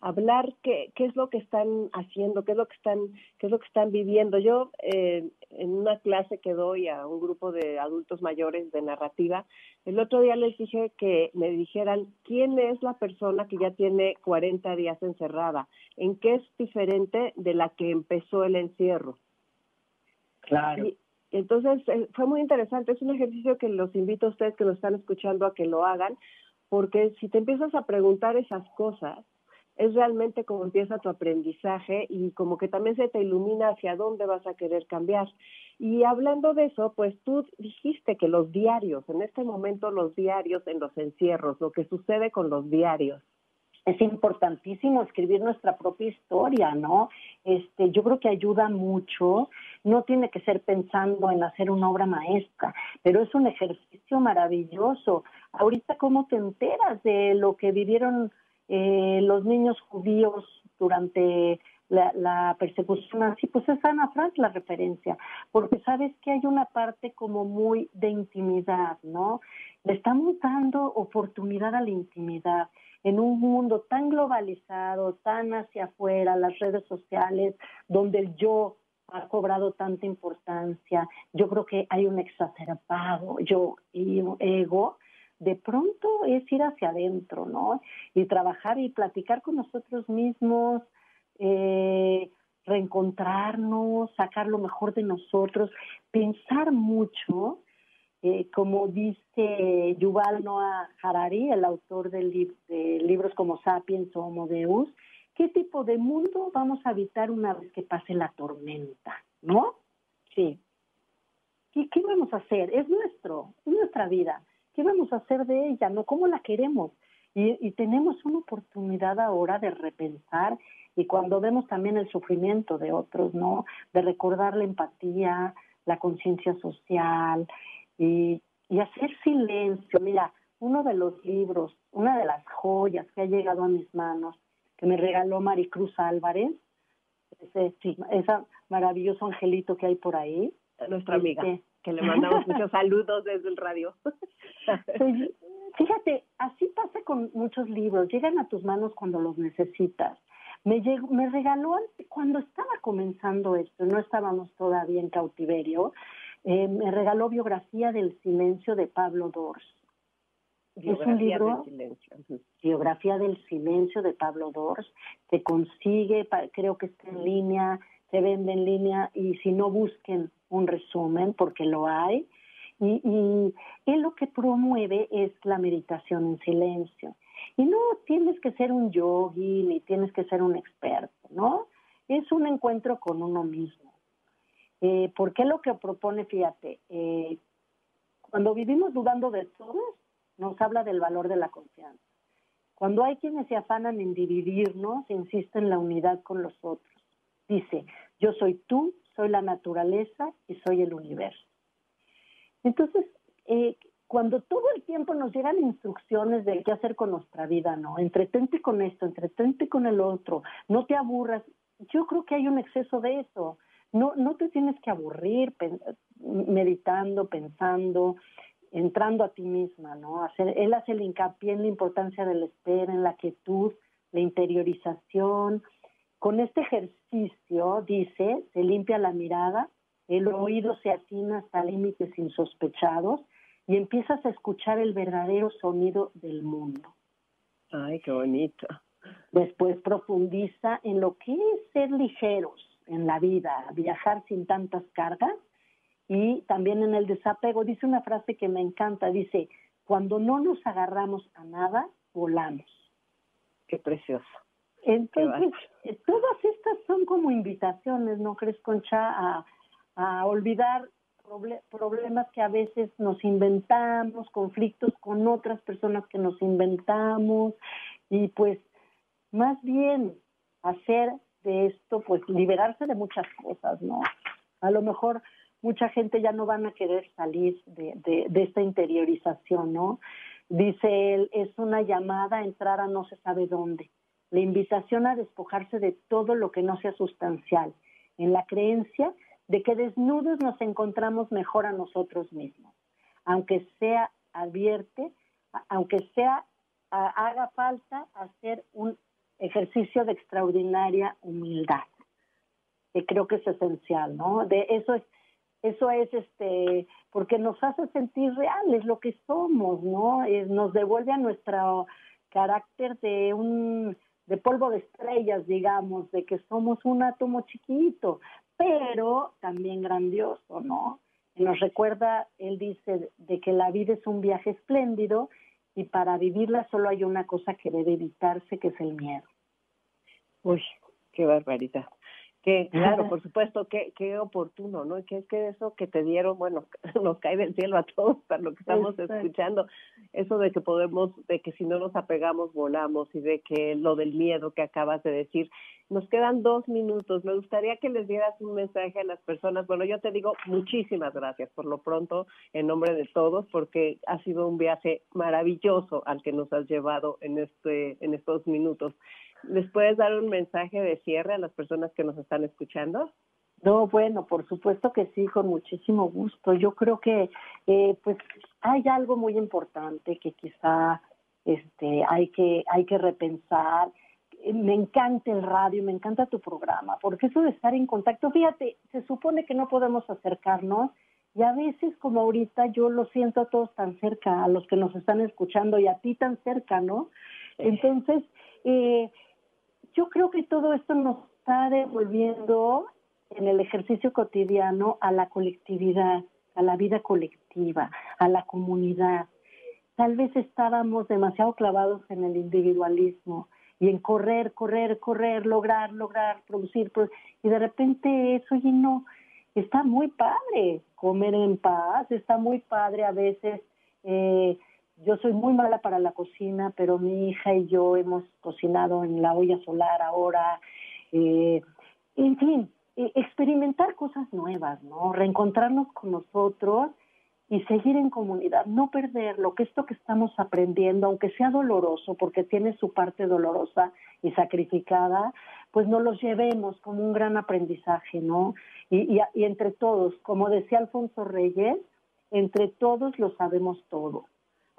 hablar qué, qué es lo que están haciendo, qué es lo que están, qué es lo que están viviendo. Yo eh, en una clase que doy a un grupo de adultos mayores de narrativa, el otro día les dije que me dijeran quién es la persona que ya tiene 40 días encerrada, en qué es diferente de la que empezó el encierro. Claro. entonces eh, fue muy interesante, es un ejercicio que los invito a ustedes que lo están escuchando a que lo hagan, porque si te empiezas a preguntar esas cosas, es realmente como empieza tu aprendizaje y como que también se te ilumina hacia dónde vas a querer cambiar. Y hablando de eso, pues tú dijiste que los diarios, en este momento los diarios en los encierros, lo que sucede con los diarios. Es importantísimo escribir nuestra propia historia, ¿no? Este, yo creo que ayuda mucho. No tiene que ser pensando en hacer una obra maestra, pero es un ejercicio maravilloso. Ahorita, ¿cómo te enteras de lo que vivieron eh, los niños judíos durante la, persecución así, pues es Ana Frank la referencia, porque sabes que hay una parte como muy de intimidad, ¿no? Le estamos dando oportunidad a la intimidad en un mundo tan globalizado, tan hacia afuera, las redes sociales, donde el yo ha cobrado tanta importancia. Yo creo que hay un exacerbado yo y ego de pronto es ir hacia adentro, ¿no? Y trabajar y platicar con nosotros mismos, eh, reencontrarnos, sacar lo mejor de nosotros, pensar mucho, eh, como dice Yuval Noah Harari, el autor de libros como Sapiens o Homo Deus, ¿qué tipo de mundo vamos a habitar una vez que pase la tormenta? ¿No? Sí. ¿Y qué vamos a hacer? Es nuestro, es nuestra vida. ¿Qué vamos a hacer de ella? ¿No? ¿Cómo la queremos? Y, tenemos una oportunidad ahora de repensar y cuando vemos también el sufrimiento de otros, ¿no? De recordar la empatía, la conciencia social y, y hacer silencio. Mira, uno de los libros, una de las joyas que ha llegado a mis manos, que me regaló Maricruz Álvarez, ese, esa maravilloso angelito que hay por ahí. Nuestra amiga. Este, que le mandamos muchos saludos desde el radio. Pues, fíjate, así pasa con muchos libros, llegan a tus manos cuando los necesitas. Me, me regaló cuando estaba comenzando esto, no estábamos todavía en cautiverio, eh, me regaló Biografía del Silencio de Pablo Dors. es un libro, del silencio. Biografía del Silencio de Pablo Dors, que consigue, creo que está en línea, se vende en línea y si no busquen un resumen porque lo hay. Y, y él lo que promueve es la meditación en silencio. Y no tienes que ser un yogi ni tienes que ser un experto, ¿no? Es un encuentro con uno mismo. Eh, porque lo que propone, fíjate, eh, cuando vivimos dudando de todos, nos habla del valor de la confianza. Cuando hay quienes se afanan en dividirnos, insisten en la unidad con los otros. Dice, yo soy tú, soy la naturaleza y soy el universo. Entonces, eh, cuando todo el tiempo nos llegan instrucciones de qué hacer con nuestra vida, ¿no? Entretente con esto, entretente con el otro, no te aburras. Yo creo que hay un exceso de eso. No, no te tienes que aburrir meditando, pensando, entrando a ti misma, ¿no? Él hace el hincapié en la importancia de la espera, en la quietud, la interiorización, con este ejercicio, dice, se limpia la mirada, el oído se atina hasta límites insospechados y empiezas a escuchar el verdadero sonido del mundo. Ay, qué bonito. Después profundiza en lo que es ser ligeros en la vida, viajar sin tantas cargas y también en el desapego. Dice una frase que me encanta, dice, cuando no nos agarramos a nada, volamos. Qué precioso. Entonces, eh, todas estas son como invitaciones, ¿no crees, Concha? A, a olvidar problemas que a veces nos inventamos, conflictos con otras personas que nos inventamos y pues más bien hacer de esto, pues liberarse de muchas cosas, ¿no? A lo mejor mucha gente ya no van a querer salir de, de, de esta interiorización, ¿no? Dice él, es una llamada a entrar a no se sabe dónde, la invitación a despojarse de todo lo que no sea sustancial, en la creencia de que desnudos nos encontramos mejor a nosotros mismos, aunque sea advierte, aunque sea haga falta hacer un ejercicio de extraordinaria humildad, que creo que es esencial, ¿no? De eso es eso es este porque nos hace sentir reales lo que somos, ¿no? nos devuelve a nuestro carácter de un de polvo de estrellas, digamos, de que somos un átomo chiquito, pero también grandioso, ¿no? Nos recuerda, él dice, de que la vida es un viaje espléndido y para vivirla solo hay una cosa que debe evitarse, que es el miedo. Uy, qué barbaridad. Que, claro, por supuesto, qué, qué oportuno, ¿no? Que es que eso que te dieron, bueno, nos cae del cielo a todos para lo que estamos escuchando. Eso de que podemos, de que si no nos apegamos, volamos y de que lo del miedo que acabas de decir. Nos quedan dos minutos. Me gustaría que les dieras un mensaje a las personas. Bueno, yo te digo muchísimas gracias por lo pronto, en nombre de todos, porque ha sido un viaje maravilloso al que nos has llevado en, este, en estos minutos. ¿Les puedes dar un mensaje de cierre a las personas que nos están escuchando? No, bueno, por supuesto que sí, con muchísimo gusto. Yo creo que eh, pues hay algo muy importante que quizá este hay que hay que repensar. Me encanta el radio, me encanta tu programa, porque eso de estar en contacto, fíjate, se supone que no podemos acercarnos y a veces como ahorita yo lo siento a todos tan cerca, a los que nos están escuchando y a ti tan cerca, ¿no? Entonces, eh, yo creo que todo esto nos está devolviendo en el ejercicio cotidiano a la colectividad, a la vida colectiva, a la comunidad. Tal vez estábamos demasiado clavados en el individualismo y en correr, correr, correr, lograr, lograr, producir, y de repente eso y no, está muy padre comer en paz, está muy padre a veces eh, yo soy muy mala para la cocina, pero mi hija y yo hemos cocinado en la olla solar ahora. Eh, en fin, e, experimentar cosas nuevas, ¿no? Reencontrarnos con nosotros y seguir en comunidad, no perder lo que esto que estamos aprendiendo, aunque sea doloroso, porque tiene su parte dolorosa y sacrificada, pues no los llevemos como un gran aprendizaje, ¿no? Y, y, y entre todos, como decía Alfonso Reyes, entre todos lo sabemos todo.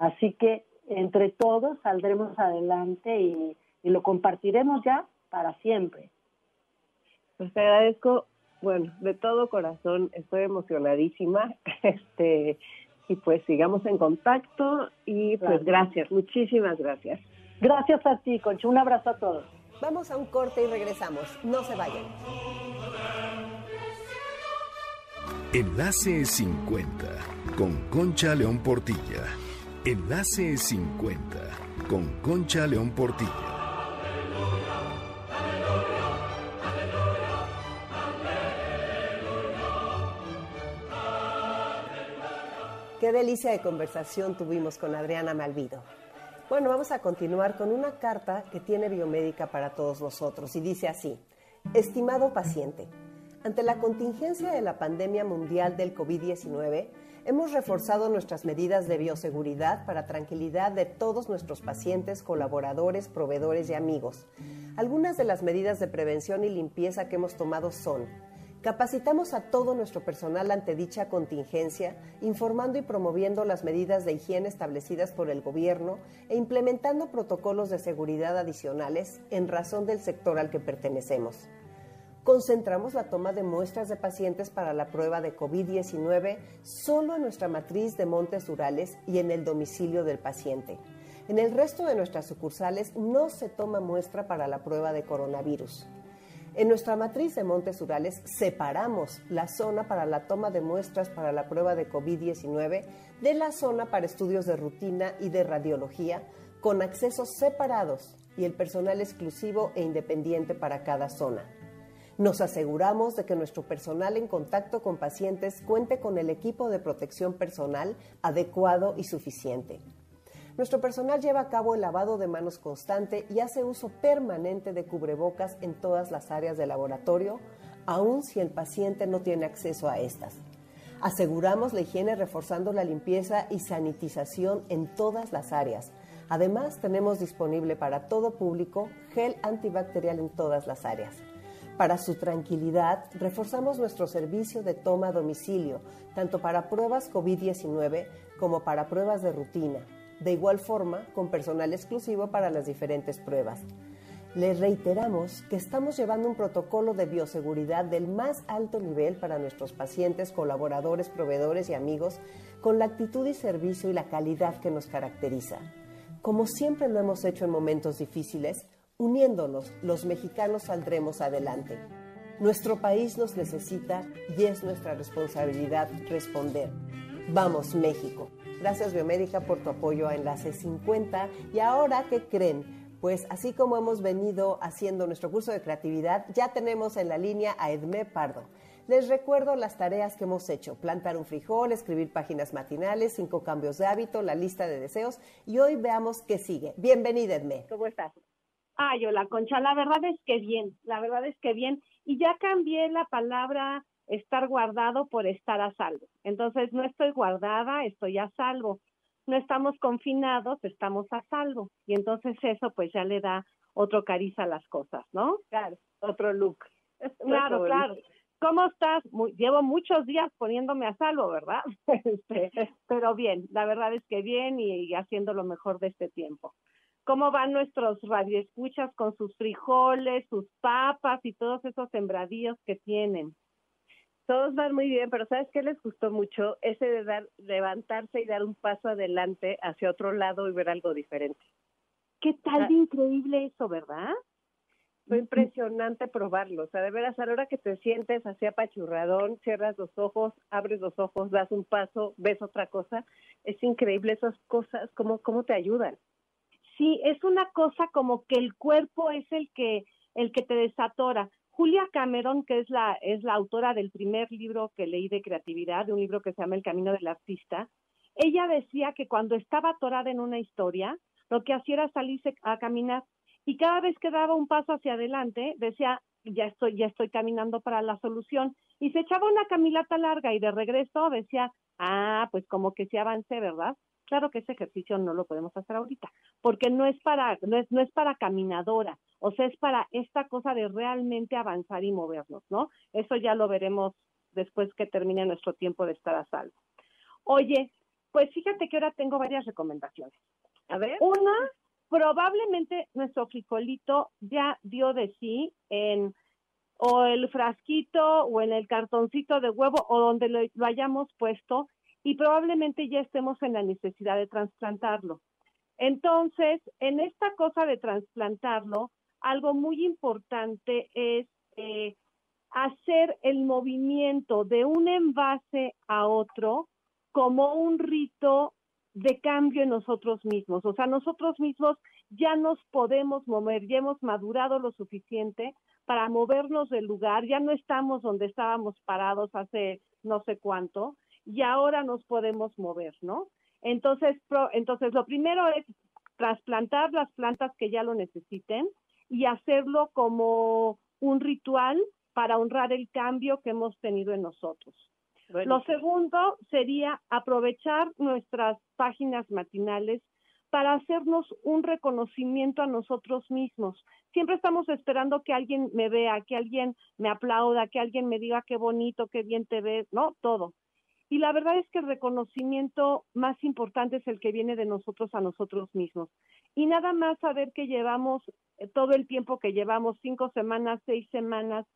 Así que entre todos saldremos adelante y, lo compartiremos ya para siempre. Pues te agradezco, bueno, de todo corazón, estoy emocionadísima, este, y pues sigamos en contacto y pues gracias, muchísimas gracias. Gracias a ti, Concha, un abrazo a todos. Vamos a un corte y regresamos, no se vayan. Enlace 50 con Concha León Portilla. Enlace 50 con Concha León Portilla. Qué delicia de conversación tuvimos con Adriana Malvido. Bueno, vamos a continuar con una carta que tiene Biomédica para todos nosotros y dice así, estimado paciente, ante la contingencia de la pandemia mundial del COVID-19, hemos reforzado nuestras medidas de bioseguridad para tranquilidad de todos nuestros pacientes, colaboradores, proveedores y amigos. Algunas de las medidas de prevención y limpieza que hemos tomado son Capacitamos a todo nuestro personal ante dicha contingencia, informando y promoviendo las medidas de higiene establecidas por el gobierno e implementando protocolos de seguridad adicionales en razón del sector al que pertenecemos. Concentramos la toma de muestras de pacientes para la prueba de COVID-19 solo en nuestra matriz de Montes Urales y en el domicilio del paciente. En el resto de nuestras sucursales no se toma muestra para la prueba de coronavirus. En nuestra matriz de Montes Urales separamos la zona para la toma de muestras para la prueba de COVID-19 de la zona para estudios de rutina y de radiología con accesos separados y el personal exclusivo e independiente para cada zona. Nos aseguramos de que nuestro personal en contacto con pacientes cuente con el equipo de protección personal adecuado y suficiente. Nuestro personal lleva a cabo el lavado de manos constante y hace uso permanente de cubrebocas en todas las áreas del laboratorio, aun si el paciente no tiene acceso a estas. Aseguramos la higiene reforzando la limpieza y sanitización en todas las áreas. Además, tenemos disponible para todo público gel antibacterial en todas las áreas. Para su tranquilidad, reforzamos nuestro servicio de toma a domicilio, tanto para pruebas COVID-19 como para pruebas de rutina, de igual forma con personal exclusivo para las diferentes pruebas. Les reiteramos que estamos llevando un protocolo de bioseguridad del más alto nivel para nuestros pacientes, colaboradores, proveedores y amigos, con la actitud y servicio y la calidad que nos caracteriza. Como siempre lo hemos hecho en momentos difíciles, uniéndonos, los mexicanos saldremos adelante. Nuestro país nos necesita y es nuestra responsabilidad responder. Vamos, México. Gracias Biomédica por tu apoyo a Enlace 50. Y ahora, ¿qué creen? Pues así como hemos venido haciendo nuestro curso de creatividad, ya tenemos en la línea a Edmé Pardo. Les recuerdo las tareas que hemos hecho, plantar un frijol, escribir páginas matinales, cinco cambios de hábito, la lista de deseos y hoy veamos qué sigue. Bienvenida, Edmé. ¿Cómo estás? Ay, hola, Concha, la verdad es que bien, la verdad es que bien. Y ya cambié la palabra estar guardado por estar a salvo. Entonces, no estoy guardada, estoy a salvo no estamos confinados, estamos a salvo. Y entonces eso pues ya le da otro cariz a las cosas, ¿no? Claro, otro look. Claro, claro. ¿Cómo estás? llevo muchos días poniéndome a salvo, ¿verdad? Este, pero bien, la verdad es que bien y, haciendo lo mejor de este tiempo. ¿Cómo van nuestros radioescuchas con sus frijoles, sus papas y todos esos sembradíos que tienen? todos van muy bien, pero ¿sabes qué les gustó mucho? Ese de dar, levantarse y dar un paso adelante hacia otro lado y ver algo diferente. ¿Qué tal de increíble eso, verdad? Fue impresionante probarlo. O sea, de veras, a la hora que te sientes así apachurradón, cierras los ojos, abres los ojos, das un paso, ves otra cosa. Es increíble esas cosas, cómo, cómo te ayudan. Sí, es una cosa como que el cuerpo es el que, el que te desatora. Julia Cameron, que es la, es la autora del primer libro que leí de creatividad, de un libro que se llama El Camino del Artista, ella decía que cuando estaba atorada en una historia, lo que hacía era salirse a caminar y cada vez que daba un paso hacia adelante, decía, ya estoy, ya estoy caminando para la solución, y se echaba una caminata larga y de regreso decía, ah, pues como que sí avancé, ¿verdad? Claro que ese ejercicio no lo podemos hacer ahorita, porque no es para, no es, no es para caminadora, o sea, es para esta cosa de realmente avanzar y movernos, ¿no? Eso ya lo veremos después que termine nuestro tiempo de estar a salvo. Oye, pues fíjate que ahora tengo varias recomendaciones. A ver. Una, probablemente nuestro frijolito ya dio de sí en o el frasquito o en el cartoncito de huevo o donde lo, lo hayamos puesto y probablemente ya estemos en la necesidad de trasplantarlo. Entonces, en esta cosa de trasplantarlo, algo muy importante es eh, hacer el movimiento de un envase a otro como un rito de cambio en nosotros mismos. O sea, nosotros mismos ya nos podemos mover, ya hemos madurado lo suficiente para movernos del lugar, ya no estamos donde estábamos parados hace no sé cuánto, y ahora nos podemos mover, ¿no? Entonces, entonces lo primero es trasplantar las plantas que ya lo necesiten y hacerlo como un ritual para honrar el cambio que hemos tenido en nosotros. Lo segundo sería aprovechar nuestras páginas matinales para hacernos un reconocimiento a nosotros mismos. Siempre estamos esperando que alguien me vea, que alguien me aplauda, que alguien me diga qué bonito, qué bien te ves, ¿no? Todo. Y la verdad es que el reconocimiento más importante es el que viene de nosotros a nosotros mismos. Y nada más saber que llevamos eh, todo el tiempo que llevamos, cinco semanas, seis semanas,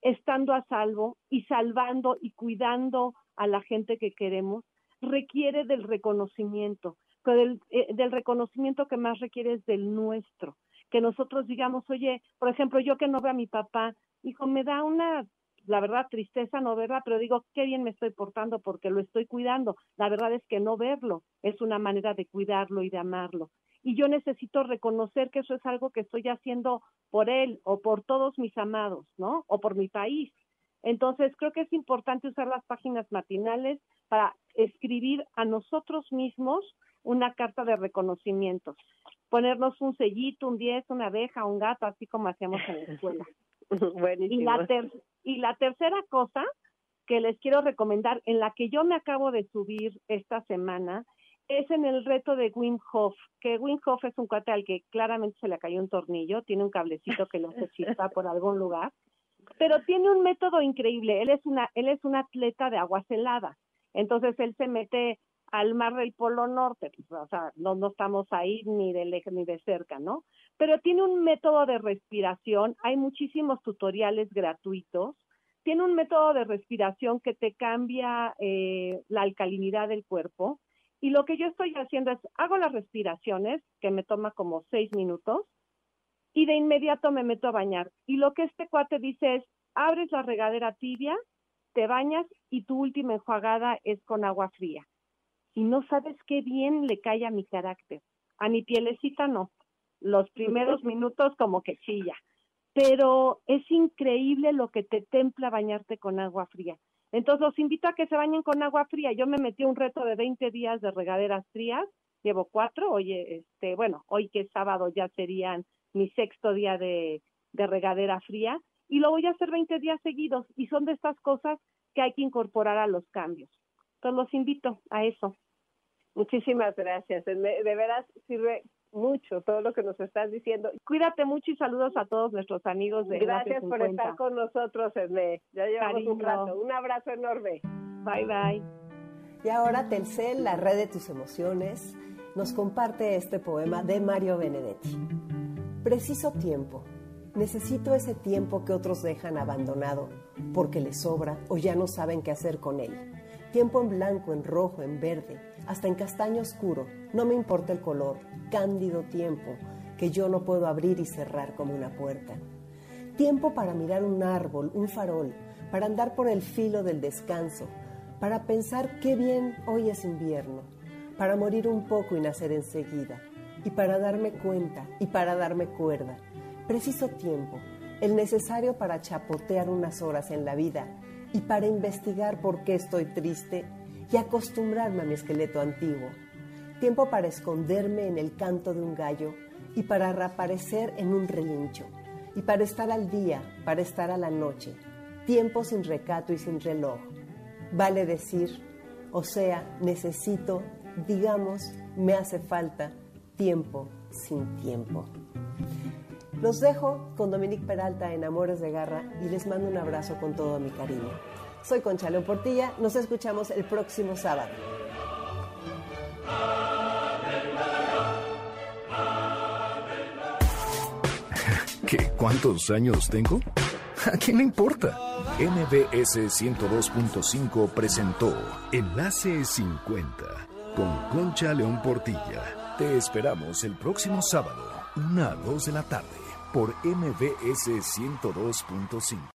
estando a salvo y salvando y cuidando a la gente que queremos, requiere del reconocimiento. Del, eh, del reconocimiento que más requiere es del nuestro. Que nosotros digamos, oye, por ejemplo, yo que no veo a mi papá, hijo, me da una la verdad, tristeza no verla, pero digo, qué bien me estoy portando porque lo estoy cuidando. La verdad es que no verlo es una manera de cuidarlo y de amarlo. y yo necesito reconocer que eso es algo que estoy haciendo por él o por todos mis amados, ¿no? O por mi país. Entonces, creo que es importante usar las páginas matinales para escribir a nosotros mismos una carta de reconocimiento. Ponernos un sellito, un 10, una abeja, un gato, así como hacíamos en la escuela. Buenísimo. Y la, y la tercera cosa que les quiero recomendar, en la que yo me acabo de subir esta semana, es en el reto de Wim Hof, que Wim Hof es un cuate al que claramente se le cayó un tornillo, tiene un cablecito que lo hace chispa por algún lugar, pero tiene un método increíble. Él es una, él es un atleta de aguas heladas. Entonces él se mete al mar del Polo Norte, o sea, no, no estamos ahí ni de lejos ni de cerca, ¿no? Pero tiene un método de respiración, hay muchísimos tutoriales gratuitos, tiene un método de respiración que te cambia eh, la alcalinidad del cuerpo, y lo que yo estoy haciendo es, hago las respiraciones, que me toma como seis minutos, y de inmediato me meto a bañar. Y lo que este cuate dice es, abres la regadera tibia, te bañas y tu última enjuagada es con agua fría. Y no sabes qué bien le cae a mi carácter. A mi pielecita no. Los primeros minutos como que chilla. Pero es increíble lo que te templa bañarte con agua fría. Entonces los invito a que se bañen con agua fría. Yo me metí un reto de 20 días de regaderas frías, llevo cuatro, hoy, este, bueno, hoy que es sábado ya serían mi sexto día de, de regadera fría, y lo voy a hacer 20 días seguidos, y son de estas cosas que hay que incorporar a los cambios. Entonces los invito a eso. Muchísimas gracias. De veras sirve mucho todo lo que nos estás diciendo. Cuídate mucho y saludos a todos nuestros amigos de Gracias por estar con nosotros, Esme. Ya llevamos un rato. Un abrazo enorme. Bye, bye. Y ahora Telcel, la red de tus emociones, nos comparte este poema de Mario Benedetti. Preciso tiempo. Necesito ese tiempo que otros dejan abandonado porque les sobra o ya no saben qué hacer con él. Tiempo en blanco, en rojo, en verde, hasta en castaño oscuro, no me importa el color, cándido tiempo que yo no puedo abrir y cerrar como una puerta. Tiempo para mirar un árbol, un farol, para andar por el filo del descanso, para pensar qué bien hoy es invierno, para morir un poco y nacer enseguida, y para darme cuenta y para darme cuerda. Preciso tiempo, el necesario para chapotear unas horas en la vida y para investigar por qué estoy triste y acostumbrarme a mi esqueleto antiguo. Tiempo para esconderme en el canto de un gallo y para reaparecer en un relincho. Y para estar al día, para estar a la noche. Tiempo sin recato y sin reloj. Vale decir, o sea, necesito, digamos, me hace falta tiempo sin tiempo. Los dejo con Dominique Peralta en Amores de Garra y les mando un abrazo con todo mi cariño. Soy Concha León Portilla, nos escuchamos el próximo sábado. ¿Qué? ¿Cuántos años tengo? ¿A quién le importa? MBS 102.5 presentó Enlace 50 con Concha León Portilla. Te esperamos el próximo sábado, una a 2 de la tarde, por MBS 102.5.